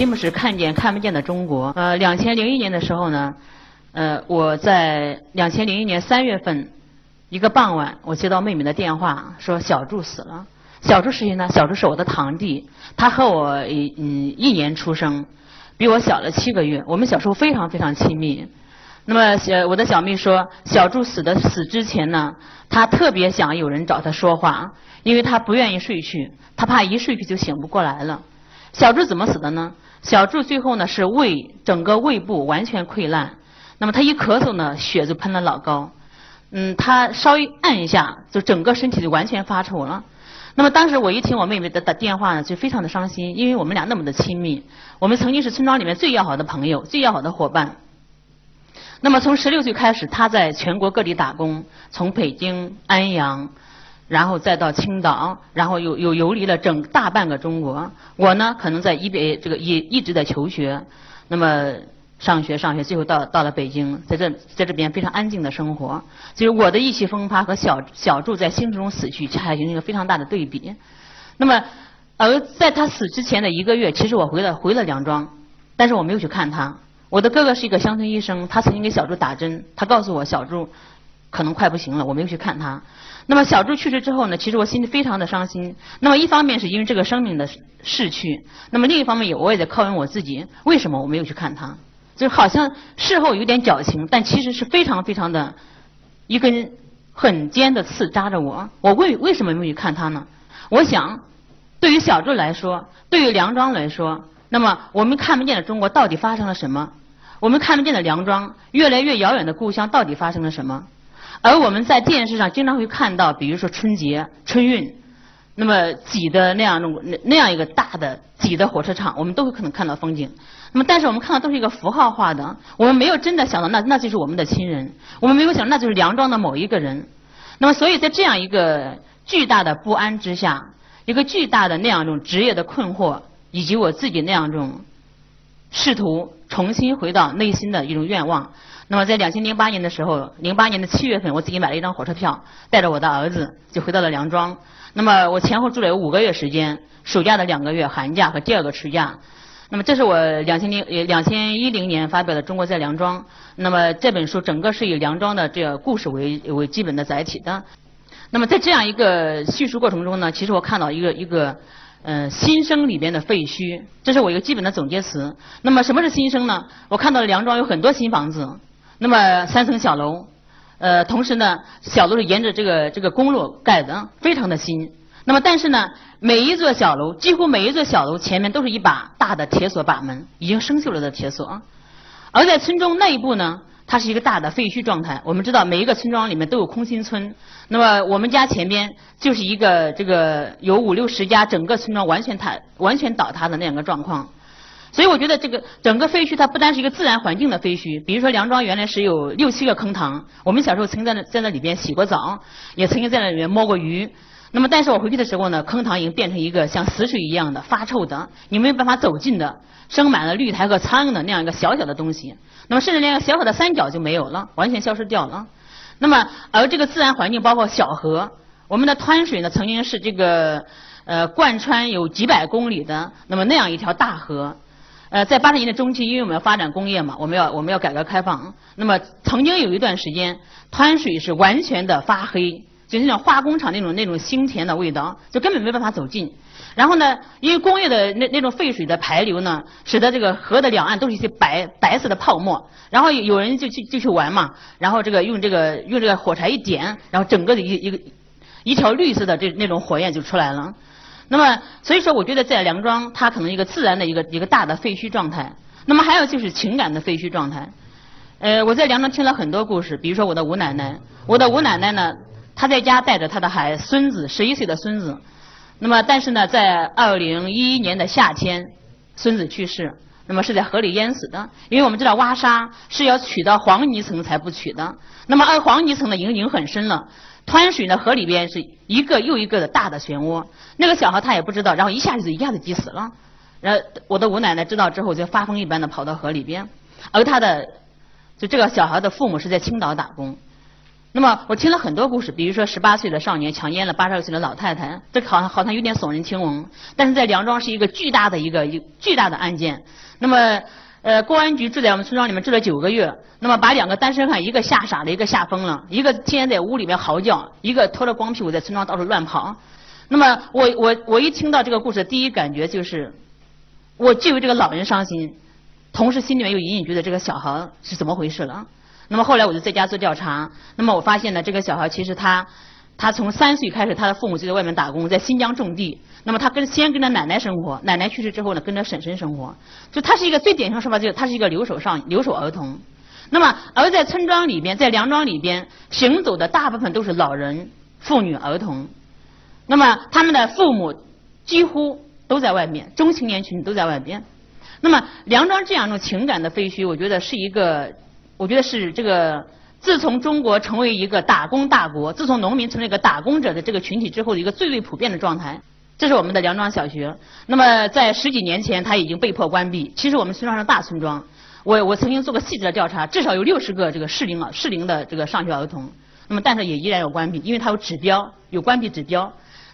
我今天的题目是看见看不见的中国。呃，两千零一年的时候呢，呃，我在两千零一年三月份一个傍晚，我接到妹妹的电话，说小柱死了。小柱是谁呢？小柱是我的堂弟，他和我一嗯一年出生，比我小了七个月。我们小时候非常非常亲密。那么小我的小妹说，小柱死的死之前呢，他特别想有人找他说话，因为他不愿意睡去，他怕一睡去就醒不过来了。小柱怎么死的呢？小柱最后呢是胃整个胃部完全溃烂，那么他一咳嗽呢，血就喷了老高。嗯，他稍微按一下，就整个身体就完全发臭了。那么当时我一听我妹妹的的电话呢，就非常的伤心，因为我们俩那么的亲密，我们曾经是村庄里面最要好的朋友，最要好的伙伴。那么从十六岁开始，他在全国各地打工，从北京、安阳。然后再到青岛，然后又又游离了整大半个中国。我呢，可能在一边这个一一直在求学，那么上学上学，最后到到了北京，在这在这边非常安静的生活。就是我的意气风发和小小柱在心中死去，恰恰形成一个非常大的对比。那么而在他死之前的一个月，其实我回了回了梁庄，但是我没有去看他。我的哥哥是一个乡村医生，他曾经给小柱打针，他告诉我小柱可能快不行了，我没有去看他。那么小柱去世之后呢，其实我心里非常的伤心。那么一方面是因为这个生命的逝去，那么另一方面也我也在拷问我自己，为什么我没有去看他？就好像事后有点矫情，但其实是非常非常的一根很尖的刺扎着我。我为为什么没有去看他呢？我想，对于小柱来说，对于梁庄来说，那么我们看不见的中国到底发生了什么？我们看不见的梁庄，越来越遥远的故乡到底发生了什么？而我们在电视上经常会看到，比如说春节、春运，那么挤的那样种那那样一个大的挤的火车场，我们都会可能看到风景。那么，但是我们看到都是一个符号化的，我们没有真的想到那那就是我们的亲人，我们没有想到那就是梁庄的某一个人。那么，所以在这样一个巨大的不安之下，一个巨大的那样一种职业的困惑，以及我自己那样一种试图重新回到内心的一种愿望。那么在两千零八年的时候，零八年的七月份，我自己买了一张火车票，带着我的儿子就回到了梁庄。那么我前后住了有五个月时间，暑假的两个月，寒假和第二个暑假。那么这是我两千零两千一零年发表的《中国在梁庄》。那么这本书整个是以梁庄的这个故事为为基本的载体的。那么在这样一个叙述过程中呢，其实我看到一个一个呃新生里边的废墟，这是我一个基本的总结词。那么什么是新生呢？我看到了梁庄有很多新房子。那么三层小楼，呃，同时呢，小楼是沿着这个这个公路盖的，非常的新。那么但是呢，每一座小楼，几乎每一座小楼前面都是一把大的铁锁把门，已经生锈了的铁锁。而在村中内部呢，它是一个大的废墟状态。我们知道每一个村庄里面都有空心村，那么我们家前边就是一个这个有五六十家，整个村庄完全塌、完全倒塌的那样个状况。所以我觉得这个整个废墟它不单是一个自然环境的废墟，比如说梁庄原来是有六七个坑塘，我们小时候曾经在那在那里边洗过澡，也曾经在那里面摸过鱼。那么但是我回去的时候呢，坑塘已经变成一个像死水一样的发臭的，你没有办法走近的，生满了绿苔和苍蝇的那样一个小小的东西。那么甚至连个小小的三角就没有了，完全消失掉了。那么而这个自然环境包括小河，我们的湍水呢曾经是这个呃贯穿有几百公里的那么那样一条大河。呃，在八十年代中期，因为我们要发展工业嘛，我们要我们要改革开放。那么曾经有一段时间，湍水是完全的发黑，就是那种化工厂那种那种腥甜的味道，就根本没办法走近。然后呢，因为工业的那那种废水的排流呢，使得这个河的两岸都是一些白白色的泡沫。然后有人就去就去玩嘛，然后这个用这个用这个火柴一点，然后整个的一一个一条绿色的这那种火焰就出来了。那么，所以说，我觉得在梁庄，他可能一个自然的一个一个大的废墟状态。那么还有就是情感的废墟状态。呃，我在梁庄听了很多故事，比如说我的吴奶奶。我的吴奶奶呢，她在家带着她的孩孙子，十一岁的孙子。那么，但是呢，在二零一一年的夏天，孙子去世，那么是在河里淹死的。因为我们知道挖沙是要取到黄泥层才不取的。那么，而黄泥层呢，已经很深了。湍水呢，河里边是一个又一个的大的漩涡。那个小孩他也不知道，然后一下子一下子急死了。然后我的吴奶奶知道之后，就发疯一般的跑到河里边。而他的就这个小孩的父母是在青岛打工。那么我听了很多故事，比如说十八岁的少年强奸了八十二岁的老太太，这好像好像有点耸人听闻。但是在梁庄是一个巨大的一个一巨大的案件。那么，呃，公安局住在我们村庄里面住了九个月，那么把两个单身汉一个吓傻了，一个吓疯了，一个天天在屋里面嚎叫，一个拖着光屁股在村庄到处乱跑。那么我我我一听到这个故事，第一感觉就是，我既为这个老人伤心，同时心里面又隐隐觉得这个小孩是怎么回事了。那么后来我就在家做调查，那么我发现呢，这个小孩其实他，他从三岁开始，他的父母就在外面打工，在新疆种地。那么他跟先跟着奶奶生活，奶奶去世之后呢，跟着婶婶生活。就他是一个最典型的说法，就是他是一个留守上留守儿童。那么而在村庄里边，在梁庄里边行走的大部分都是老人、妇女、儿童。那么他们的父母几乎都在外面，中青年群都在外边。那么梁庄这样一种情感的废墟，我觉得是一个。我觉得是这个，自从中国成为一个打工大国，自从农民成为一个打工者的这个群体之后的一个最最普遍的状态。这是我们的梁庄小学。那么在十几年前，它已经被迫关闭。其实我们村庄是大村庄，我我曾经做过细致的调查，至少有六十个这个适龄适龄的这个上学儿童。那么但是也依然有关闭，因为它有指标，有关闭指标。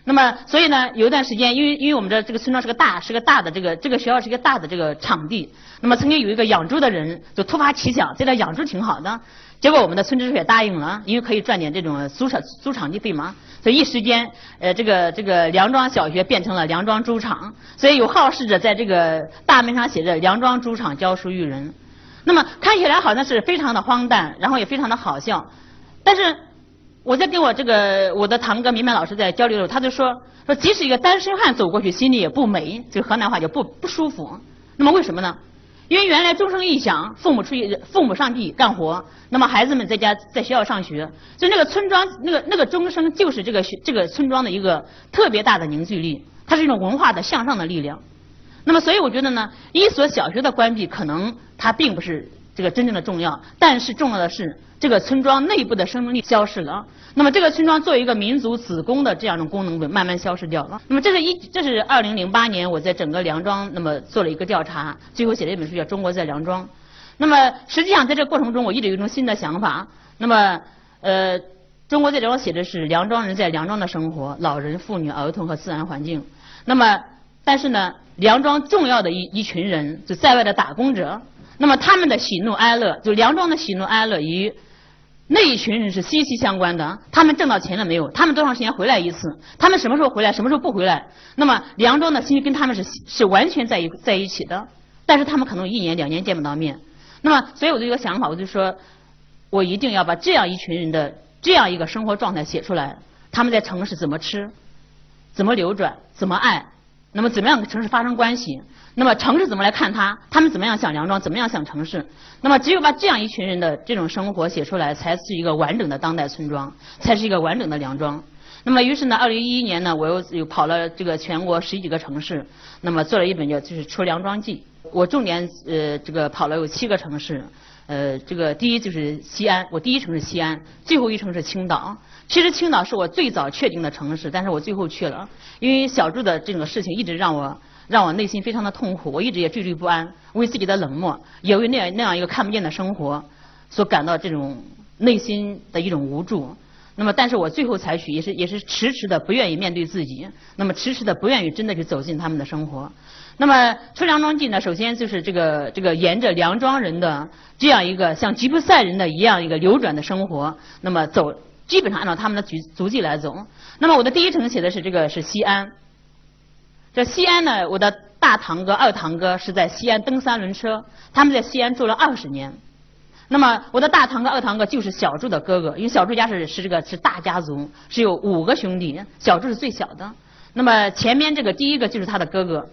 那么，所以呢，有一段时间，因为因为我们这这个村庄是个大是个大的这个这个学校是一个大的这个场地。那么曾经有一个养猪的人就突发奇想，在这养猪挺好的。结果我们的村支书也答应了，因为可以赚点这种租场租场地费嘛。所以一时间，呃，这个这个梁庄小学变成了梁庄猪场。所以有好事者在这个大门上写着“梁庄猪场教书育人”。那么看起来好像是非常的荒诞，然后也非常的好笑，但是。我在跟我这个我的堂哥明白老师在交流的时候，他就说说即使一个单身汉走过去，心里也不美，就河南话就不不舒服。那么为什么呢？因为原来钟声一响，父母出去，父母上地干活，那么孩子们在家在学校上学，就那个村庄那个那个钟声就是这个这个村庄的一个特别大的凝聚力，它是一种文化的向上的力量。那么所以我觉得呢，一所小学的关闭可能它并不是这个真正的重要，但是重要的是。这个村庄内部的生命力消失了，那么这个村庄作为一个民族子宫的这样的功能慢慢消失掉了。那么这是一，这是二零零八年我在整个梁庄那么做了一个调查，最后写了一本书叫《中国在梁庄》。那么实际上在这个过程中，我一直有一种新的想法。那么呃，《中国在梁庄》写的是梁庄人在梁庄的生活，老人、妇女、儿童和自然环境。那么但是呢，梁庄重要的一一群人就在外的打工者，那么他们的喜怒哀乐，就梁庄的喜怒哀乐与那一群人是息息相关的，他们挣到钱了没有？他们多长时间回来一次？他们什么时候回来？什么时候不回来？那么梁庄的心跟他们是是完全在一在一起的，但是他们可能一年两年见不到面。那么，所以我就一个想法，我就说，我一定要把这样一群人的这样一个生活状态写出来。他们在城市怎么吃？怎么流转？怎么爱？那么怎么样跟城市发生关系？那么城市怎么来看他？他们怎么样想梁庄？怎么样想城市？那么只有把这样一群人的这种生活写出来，才是一个完整的当代村庄，才是一个完整的梁庄。那么于是呢，二零一一年呢，我又又跑了这个全国十几个城市，那么做了一本叫就是《出梁庄记》。我重点呃这个跑了有七个城市，呃这个第一就是西安，我第一城市西安，最后一城市青岛。其实青岛是我最早确定的城市，但是我最后去了，因为小朱的这个事情一直让我。让我内心非常的痛苦，我一直也惴惴不安，为自己的冷漠，也为那样那样一个看不见的生活，所感到这种内心的一种无助。那么，但是我最后采取也是也是迟迟的不愿意面对自己，那么迟迟的不愿意真的去走进他们的生活。那么《出梁庄记》呢，首先就是这个这个沿着梁庄人的这样一个像吉普赛人的一样一个流转的生活，那么走基本上按照他们的足足迹来走。那么我的第一城写的是这个是西安。这西安呢，我的大堂哥、二堂哥是在西安蹬三轮车，他们在西安住了二十年。那么我的大堂哥、二堂哥就是小柱的哥哥，因为小柱家是是这个是大家族，是有五个兄弟，小柱是最小的。那么前面这个第一个就是他的哥哥，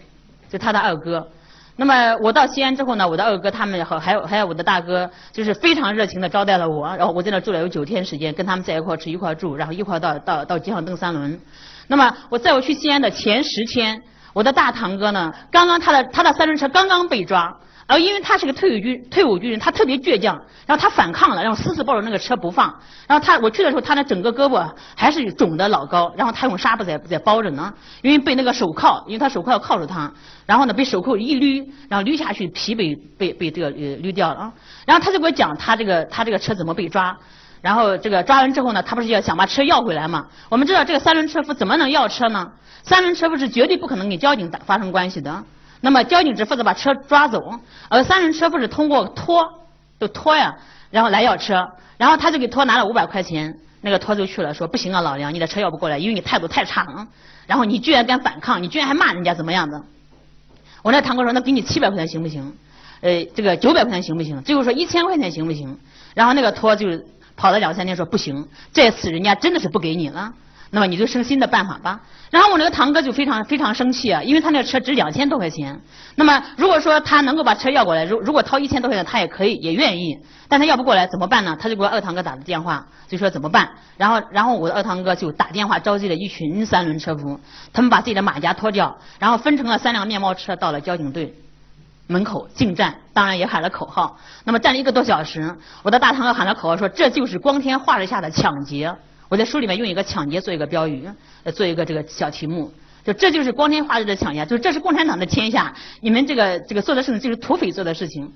就他的二哥。那么我到西安之后呢，我的二哥他们和还有还有我的大哥，就是非常热情的招待了我，然后我在那住了有九天时间，跟他们在一块吃一块住，然后一块到到到街上蹬三轮。那么我在我去西安的前十天。我的大堂哥呢，刚刚他的他的三轮车刚刚被抓，而因为他是个退伍军退伍军人，他特别倔强，然后他反抗了，然后死死抱着那个车不放。然后他我去的时候，他的整个胳膊还是肿的老高，然后他用纱布在在包着呢，因为被那个手铐，因为他手铐要铐住他，然后呢被手铐一捋，然后捋下去皮被被被这个捋掉了。然后他就给我讲他这个他这个车怎么被抓。然后这个抓完之后呢，他不是要想把车要回来吗？我们知道这个三轮车夫怎么能要车呢？三轮车夫是绝对不可能跟交警打发生关系的。那么交警只负责把车抓走，而三轮车不是通过拖，就拖呀，然后来要车，然后他就给拖拿了五百块钱，那个拖就去了，说不行啊，老梁，你的车要不过来，因为你态度太差了，然后你居然敢反抗，你居然还骂人家怎么样的？我那堂哥说，那给你七百块钱行不行？呃，这个九百块钱行不行？最后说一千块钱行不行？然后那个拖就跑了两三天，说不行，这次人家真的是不给你了。那么你就生新的办法吧。然后我那个堂哥就非常非常生气啊，因为他那个车值两千多块钱。那么如果说他能够把车要过来，如如果掏一千多块钱，他也可以也愿意。但他要不过来怎么办呢？他就给我二堂哥打的电话，就说怎么办？然后然后我的二堂哥就打电话召集了一群三轮车夫，他们把自己的马甲脱掉，然后分成了三辆面包车到了交警队门口进站，当然也喊了口号。那么站了一个多小时，我的大堂哥喊了口号说：“这就是光天化日下的抢劫。”我在书里面用一个抢劫做一个标语，呃，做一个这个小题目，就这就是光天化日的抢劫，就这是共产党的天下，你们这个这个做的事情就是土匪做的事情。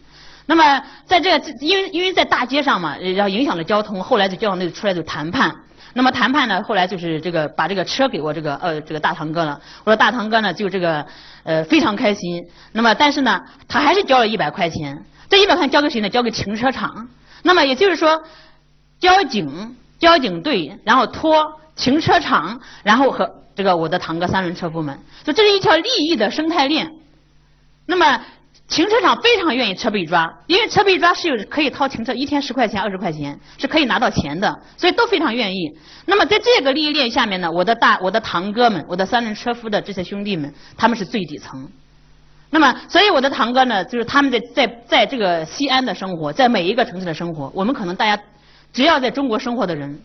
那么在这个因为因为在大街上嘛，然后影响了交通，后来就交警队出来就谈判。那么谈判呢，后来就是这个把这个车给我这个呃这个大堂哥了。我说大堂哥呢就这个呃非常开心。那么但是呢，他还是交了一百块钱。这一百块钱交给谁呢？交给停车场。那么也就是说，交警。交警队，然后拖停车场，然后和这个我的堂哥三轮车夫们，就这是一条利益的生态链。那么停车场非常愿意车被抓，因为车被抓是有可以掏停车一天十块钱二十块钱是可以拿到钱的，所以都非常愿意。那么在这个利益链下面呢，我的大我的堂哥们，我的三轮车夫的这些兄弟们，他们是最底层。那么所以我的堂哥呢，就是他们在在在这个西安的生活，在每一个城市的生活，我们可能大家。只要在中国生活的人，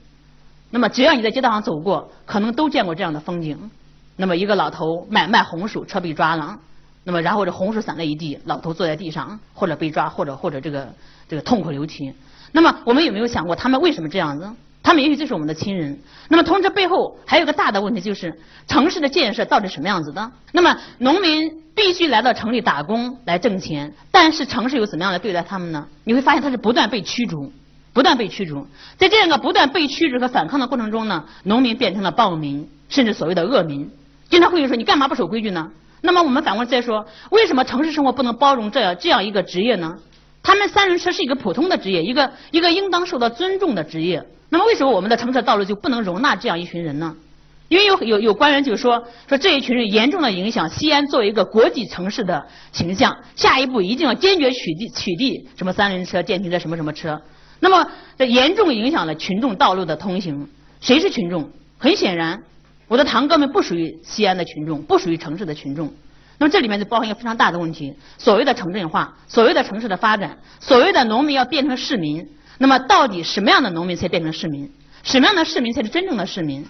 那么只要你在街道上走过，可能都见过这样的风景。那么一个老头卖卖红薯，车被抓了，那么然后这红薯散了一地，老头坐在地上，或者被抓，或者或者这个这个痛哭流涕。那么我们有没有想过，他们为什么这样子？他们也许就是我们的亲人。那么同时背后还有个大的问题，就是城市的建设到底什么样子的？那么农民必须来到城里打工来挣钱，但是城市又怎么样来对待他们呢？你会发现他是不断被驱逐。不断被驱逐，在这样一个不断被驱逐和反抗的过程中呢，农民变成了暴民，甚至所谓的恶民。经常会有人说：“你干嘛不守规矩呢？”那么我们反过来再说，为什么城市生活不能包容这样这样一个职业呢？他们三轮车是一个普通的职业，一个一个应当受到尊重的职业。那么为什么我们的城市道路就不能容纳这样一群人呢？因为有有有官员就说说这一群人严重的影响西安作为一个国际城市的形象，下一步一定要坚决取缔取缔什么三轮车、电瓶车什么什么车。那么，这严重影响了群众道路的通行。谁是群众？很显然，我的堂哥们不属于西安的群众，不属于城市的群众。那么这里面就包含一个非常大的问题：所谓的城镇化，所谓的城市的发展，所谓的农民要变成市民。那么，到底什么样的农民才变成市民？什么样的市民才是真正的市民？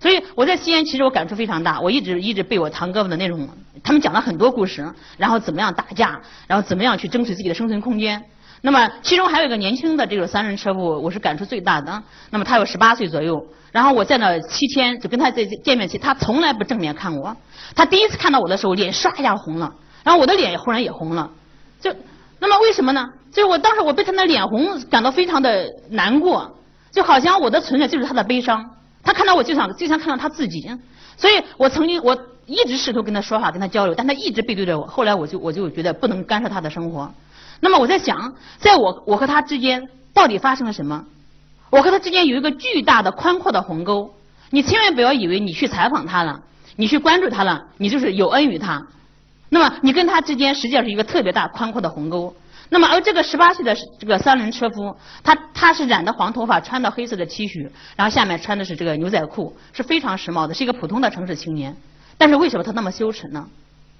所以我在西安，其实我感触非常大。我一直一直被我堂哥们的那种，他们讲了很多故事，然后怎么样打架，然后怎么样去争取自己的生存空间。那么，其中还有一个年轻的这个三轮车夫，我是感触最大的。那么他有十八岁左右，然后我在那七天就跟他在见面期，他从来不正面看我。他第一次看到我的时候，脸唰一下红了，然后我的脸也忽然也红了。就那么为什么呢？就是我当时我被他的脸红感到非常的难过，就好像我的存在就是他的悲伤。他看到我就想就像看到他自己，所以我曾经我一直试图跟他说话跟他交流，但他一直背对着我。后来我就我就觉得不能干涉他的生活。那么我在想，在我我和他之间到底发生了什么？我和他之间有一个巨大的宽阔的鸿沟。你千万不要以为你去采访他了，你去关注他了，你就是有恩于他。那么你跟他之间实际上是一个特别大宽阔的鸿沟。那么而这个十八岁的这个三轮车夫，他他是染的黄头发，穿的黑色的 T 恤，然后下面穿的是这个牛仔裤，是非常时髦的，是一个普通的城市青年。但是为什么他那么羞耻呢？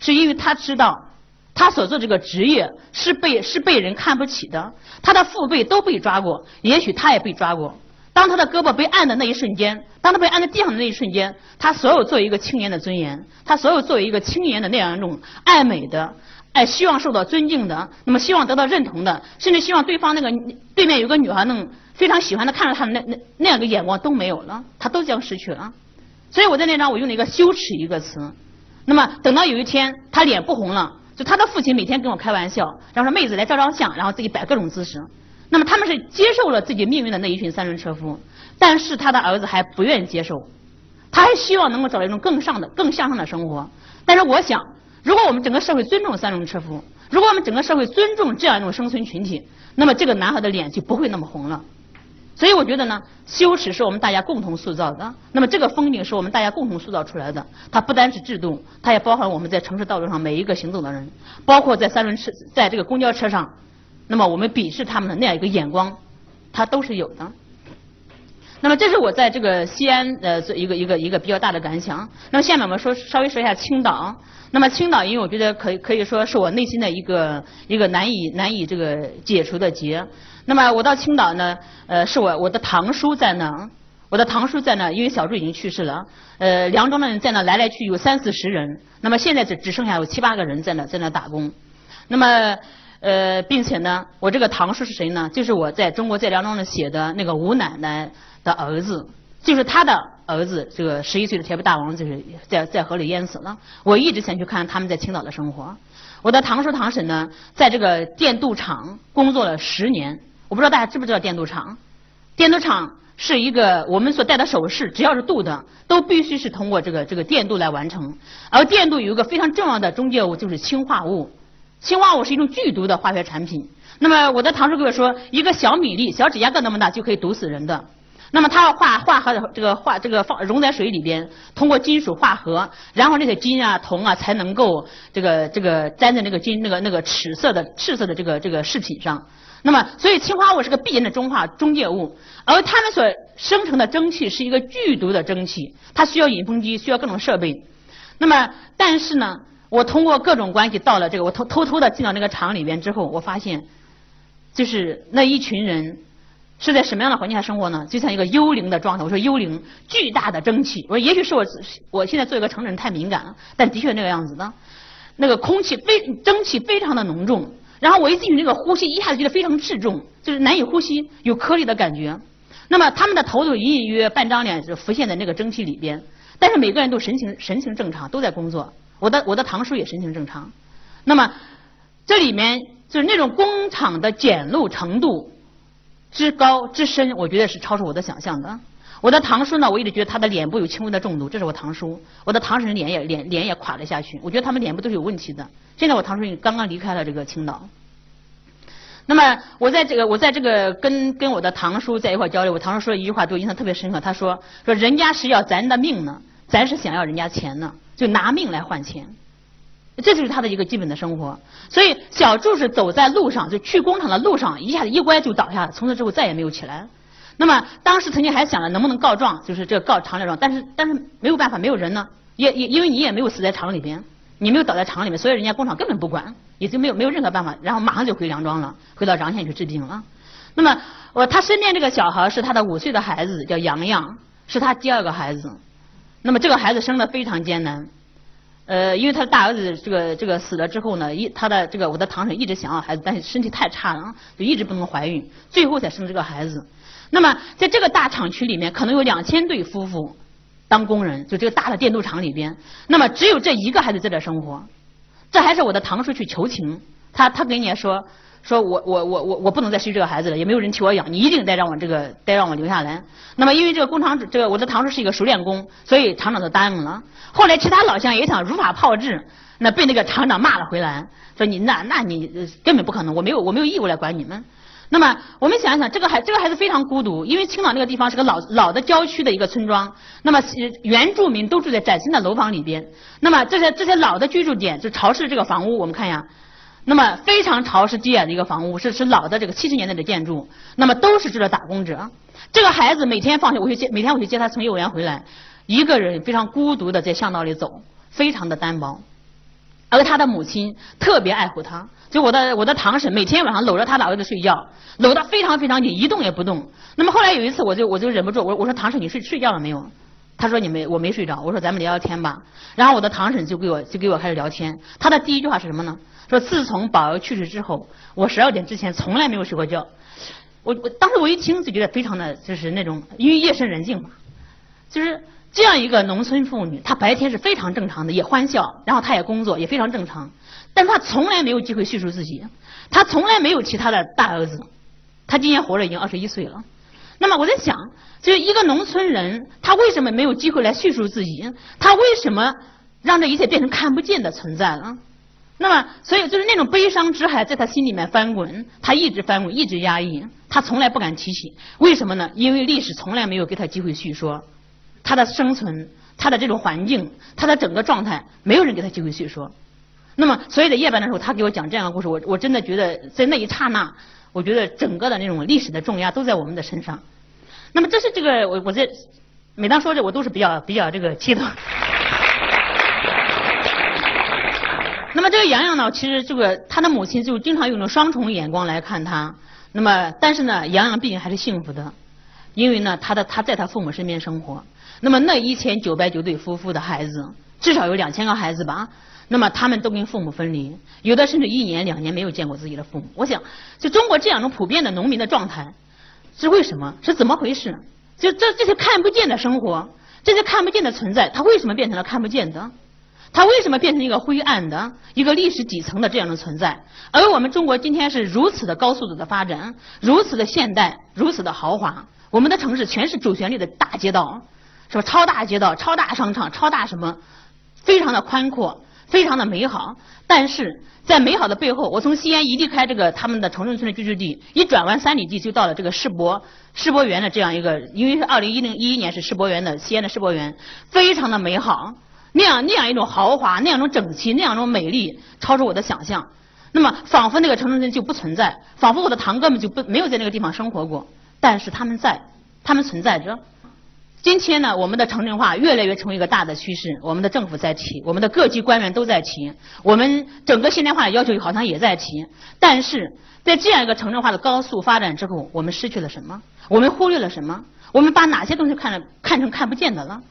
是因为他知道。他所做这个职业是被是被人看不起的，他的父辈都被抓过，也许他也被抓过。当他的胳膊被按的那一瞬间，当他被按在地上的那一瞬间，他所有作为一个青年的尊严，他所有作为一个青年的那样一种爱美的、爱希望受到尊敬的，那么希望得到认同的，甚至希望对方那个对面有个女孩能非常喜欢的看着他的那那那样的眼光都没有了，他都将失去了。所以我在那张我用了一个羞耻一个词。那么等到有一天他脸不红了。他的父亲每天跟我开玩笑，然后说妹子来照张相，然后自己摆各种姿势。那么他们是接受了自己命运的那一群三轮车夫，但是他的儿子还不愿意接受，他还希望能够找到一种更上的、更向上的生活。但是我想，如果我们整个社会尊重三轮车夫，如果我们整个社会尊重这样一种生存群体，那么这个男孩的脸就不会那么红了。所以我觉得呢，羞耻是我们大家共同塑造的。那么这个风景是我们大家共同塑造出来的。它不单是制度，它也包含我们在城市道路上每一个行走的人，包括在三轮车，在这个公交车上。那么我们鄙视他们的那样一个眼光，它都是有的。那么这是我在这个西安呃一个一个一个比较大的感想。那么下面我们说稍微说一下青岛。那么青岛因为我觉得可以可以说是我内心的一个一个难以难以这个解除的结。那么我到青岛呢，呃是我我的堂叔在那，我的堂叔在那，因为小朱已经去世了。呃梁庄的人在那来来去有三四十人，那么现在只只剩下有七八个人在那在那打工。那么。呃，并且呢，我这个堂叔是谁呢？就是我在中国在梁庄的写的那个吴奶奶的儿子，就是他的儿子，这个十一岁的铁皮大王，就是在在河里淹死了。我一直想去看他们在青岛的生活。我的堂叔堂婶呢，在这个电镀厂工作了十年。我不知道大家知不知道电镀厂？电镀厂是一个我们所戴的首饰，只要是镀的，都必须是通过这个这个电镀来完成。而电镀有一个非常重要的中介物，就是氢化物。氰化物是一种剧毒的化学产品。那么我的堂叔跟我说，一个小米粒、小指甲盖那么大就可以毒死人的。那么它要化化合的这个化这个放溶在水里边，通过金属化合，然后那些金啊、铜啊才能够这个这个粘在那个金那个那个赤色的赤色的这个这个饰品上。那么所以氰化物是个必然的中化中介物，而它们所生成的蒸汽是一个剧毒的蒸汽，它需要引风机，需要各种设备。那么但是呢？我通过各种关系到了这个，我偷偷偷的进到那个厂里边之后，我发现，就是那一群人是在什么样的环境下生活呢？就像一个幽灵的状态。我说幽灵，巨大的蒸汽。我说也许是我我现在做一个成人太敏感了，但的确那个样子的，那个空气非蒸汽非常的浓重。然后我一进去，那个呼吸一下子觉得非常滞重，就是难以呼吸，有颗粒的感觉。那么他们的头都隐隐约约半张脸是浮现在那个蒸汽里边，但是每个人都神情神情正常，都在工作。我的我的堂叔也神情正常，那么这里面就是那种工厂的简陋程度之高之深，我觉得是超出我的想象的。我的堂叔呢，我一直觉得他的脸部有轻微的中毒，这是我堂叔。我的堂婶脸也脸脸也垮了下去，我觉得他们脸部都是有问题的。现在我堂叔刚刚离开了这个青岛。那么我在这个我在这个跟跟我的堂叔在一块交流，我堂叔说了一句话，对我印象特别深刻。他说说人家是要咱的命呢，咱是想要人家钱呢。就拿命来换钱，这就是他的一个基本的生活。所以小柱是走在路上，就去工厂的路上，一下子一歪就倒下了，从此之后再也没有起来。那么当时曾经还想着能不能告状，就是这告厂里状，但是但是没有办法，没有人呢，也也因为你也没有死在厂里边，你没有倒在厂里面，所以人家工厂根本不管，也就没有没有任何办法，然后马上就回梁庄了，回到穰县去治病了。那么我他身边这个小孩是他的五岁的孩子，叫洋洋，是他第二个孩子。那么这个孩子生的非常艰难，呃，因为他的大儿子这个这个死了之后呢，一他的这个我的堂婶一直想要孩子，但是身体太差了，就一直不能怀孕，最后才生这个孩子。那么在这个大厂区里面，可能有两千对夫妇当工人，就这个大的电镀厂里边，那么只有这一个孩子在这生活，这还是我的堂叔去求情，他他跟人家说。说我我我我我不能再生这个孩子了，也没有人替我养，你一定得让我这个得让我留下来。那么因为这个工厂这个我的堂叔是一个熟练工，所以厂长就答应了。后来其他老乡也想如法炮制，那被那个厂长骂了回来，说你那那你根本不可能，我没有我没有义务来管你们。那么我们想一想，这个孩这个孩子非常孤独，因为青岛那个地方是个老老的郊区的一个村庄，那么原住民都住在崭新的楼房里边。那么这些这些老的居住点就潮湿这个房屋，我们看一下。那么非常潮湿低矮的一个房屋，是是老的这个七十年代的建筑。那么都是住着打工者。这个孩子每天放学我去接，每天我去接他从幼儿园回来，一个人非常孤独的在巷道里走，非常的单薄。而他的母亲特别爱护他，就我的我的堂婶每天晚上搂着他的儿子睡觉，搂得非常非常紧，一动也不动。那么后来有一次我就我就忍不住，我我说堂婶你睡睡觉了没有？他说你没我没睡着。我说咱们聊聊天吧。然后我的堂婶就给我就给我开始聊天。他的第一句话是什么呢？说自从宝儿去世之后，我十二点之前从来没有睡过觉。我我当时我一听就觉得非常的就是那种，因为夜深人静嘛，就是这样一个农村妇女，她白天是非常正常的，也欢笑，然后她也工作，也非常正常，但她从来没有机会叙述自己，她从来没有其他的大儿子。她今年活着已经二十一岁了。那么我在想，就是一个农村人，他为什么没有机会来叙述自己？他为什么让这一切变成看不见的存在了？那么，所以就是那种悲伤之海在他心里面翻滚，他一直翻滚，一直压抑，他从来不敢提起。为什么呢？因为历史从来没有给他机会叙说他的生存，他的这种环境，他的整个状态，没有人给他机会叙说。那么，所以在夜班的时候，他给我讲这样的故事，我我真的觉得在那一刹那，我觉得整个的那种历史的重压都在我们的身上。那么，这是这个我我在每当说这，我都是比较比较这个激动。那么这个洋洋呢，其实这个他的母亲就经常用那种双重眼光来看他。那么，但是呢，洋洋毕竟还是幸福的，因为呢，他的他在他父母身边生活。那么那一千九百九对夫妇的孩子，至少有两千个孩子吧。那么他们都跟父母分离，有的甚至一年两年没有见过自己的父母。我想，就中国这样一种普遍的农民的状态，是为什么？是怎么回事？就这这些看不见的生活，这些看不见的存在，它为什么变成了看不见的？它为什么变成一个灰暗的一个历史底层的这样的存在？而我们中国今天是如此的高速度的发展，如此的现代，如此的豪华，我们的城市全是主旋律的大街道，是吧？超大街道、超大商场、超大什么，非常的宽阔，非常的美好。但是在美好的背后，我从西安一离开这个他们的城镇村的居住地，一转弯三里地就到了这个世博世博园的这样一个，因为是二零一零一一年是世博园的西安的世博园，非常的美好。那样那样一种豪华，那样一种整齐，那样一种美丽，超出我的想象。那么，仿佛那个城镇村就不存在，仿佛我的堂哥们就不没有在那个地方生活过。但是他们在，他们存在着。今天呢，我们的城镇化越来越成为一个大的趋势，我们的政府在提，我们的各级官员都在提，我们整个现代化的要求好像也在提。但是在这样一个城镇化的高速发展之后，我们失去了什么？我们忽略了什么？我们把哪些东西看了看成看不见的了？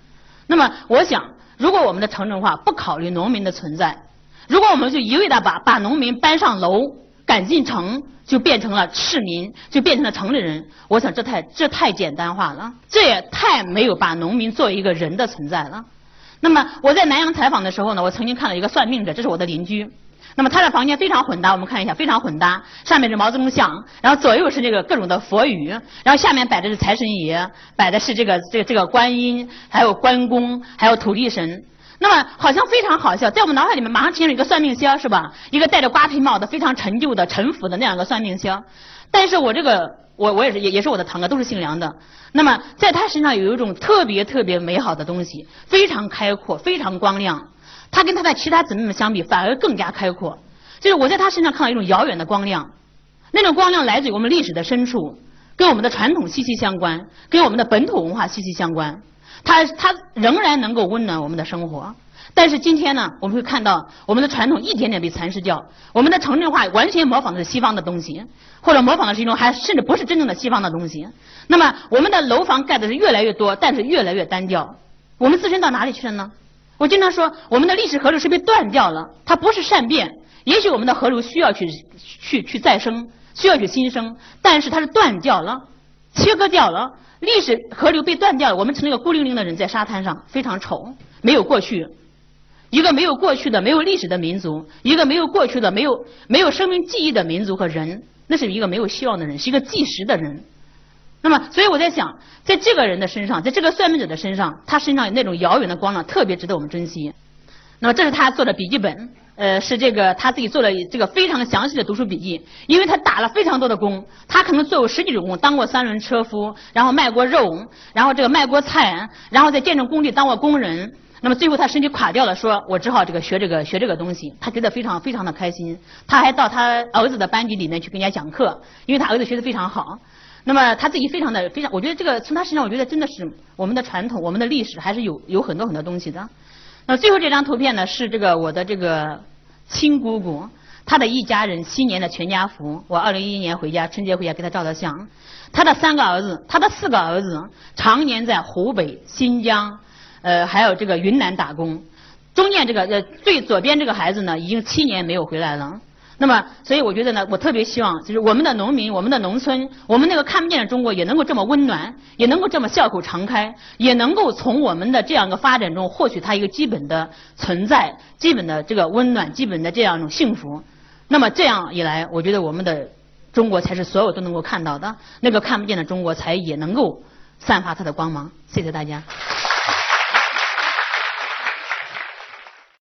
那么，我想。如果我们的城镇化不考虑农民的存在，如果我们就一味的把把农民搬上楼赶进城，就变成了市民，就变成了城里人，我想这太这太简单化了，这也太没有把农民作为一个人的存在了。那么我在南阳采访的时候呢，我曾经看到一个算命者，这是我的邻居。那么他的房间非常混搭，我们看一下，非常混搭。上面是毛泽东像，然后左右是这个各种的佛语，然后下面摆的是财神爷，摆的是这个这个这个观音，还有关公，还有土地神。那么好像非常好笑，在我们脑海里面马上出现了一个算命仙，是吧？一个戴着瓜皮帽的、非常陈旧的、陈腐的那样一个算命仙。但是我这个我我也是也也是我的堂哥，都是姓梁的。那么在他身上有一种特别特别美好的东西，非常开阔，非常光亮。他跟他的其他姊妹们相比，反而更加开阔。就是我在他身上看到一种遥远的光亮，那种光亮来自于我们历史的深处，跟我们的传统息息相关，跟我们的本土文化息息相关。它它仍然能够温暖我们的生活。但是今天呢，我们会看到我们的传统一点点被蚕食掉，我们的城镇化完全模仿的是西方的东西，或者模仿的是一种还甚至不是真正的西方的东西。那么我们的楼房盖的是越来越多，但是越来越单调。我们自身到哪里去了呢？我经常说，我们的历史河流是被断掉了，它不是善变。也许我们的河流需要去去去再生，需要去新生，但是它是断掉了，切割掉了。历史河流被断掉了，我们成了一个孤零零的人，在沙滩上非常丑，没有过去。一个没有过去的、没有历史的民族，一个没有过去的、没有没有生命记忆的民族和人，那是一个没有希望的人，是一个计时的人。那么，所以我在想，在这个人的身上，在这个算命者的身上，他身上有那种遥远的光亮，特别值得我们珍惜。那么，这是他做的笔记本，呃，是这个他自己做了这个非常详细的读书笔记，因为他打了非常多的工，他可能做过十几种工，当过三轮车夫，然后卖过肉，然后这个卖过菜，然后在建筑工地当过工人。那么最后他身体垮掉了，说我只好这个学这个学这个东西，他觉得非常非常的开心，他还到他儿子的班级里面去给人家讲课，因为他儿子学的非常好。那么他自己非常的非常，我觉得这个从他身上，我觉得真的是我们的传统，我们的历史还是有有很多很多东西的。那最后这张图片呢，是这个我的这个亲姑姑，她的一家人新年的全家福。我二零一一年回家春节回家给她照的相。她的三个儿子，她的四个儿子常年在湖北、新疆，呃，还有这个云南打工。中间这个呃最左边这个孩子呢，已经七年没有回来了。那么，所以我觉得呢，我特别希望，就是我们的农民、我们的农村、我们那个看不见的中国，也能够这么温暖，也能够这么笑口常开，也能够从我们的这样一个发展中获取它一个基本的存在、基本的这个温暖、基本的这样一种幸福。那么这样一来，我觉得我们的中国才是所有都能够看到的，那个看不见的中国才也能够散发它的光芒。谢谢大家。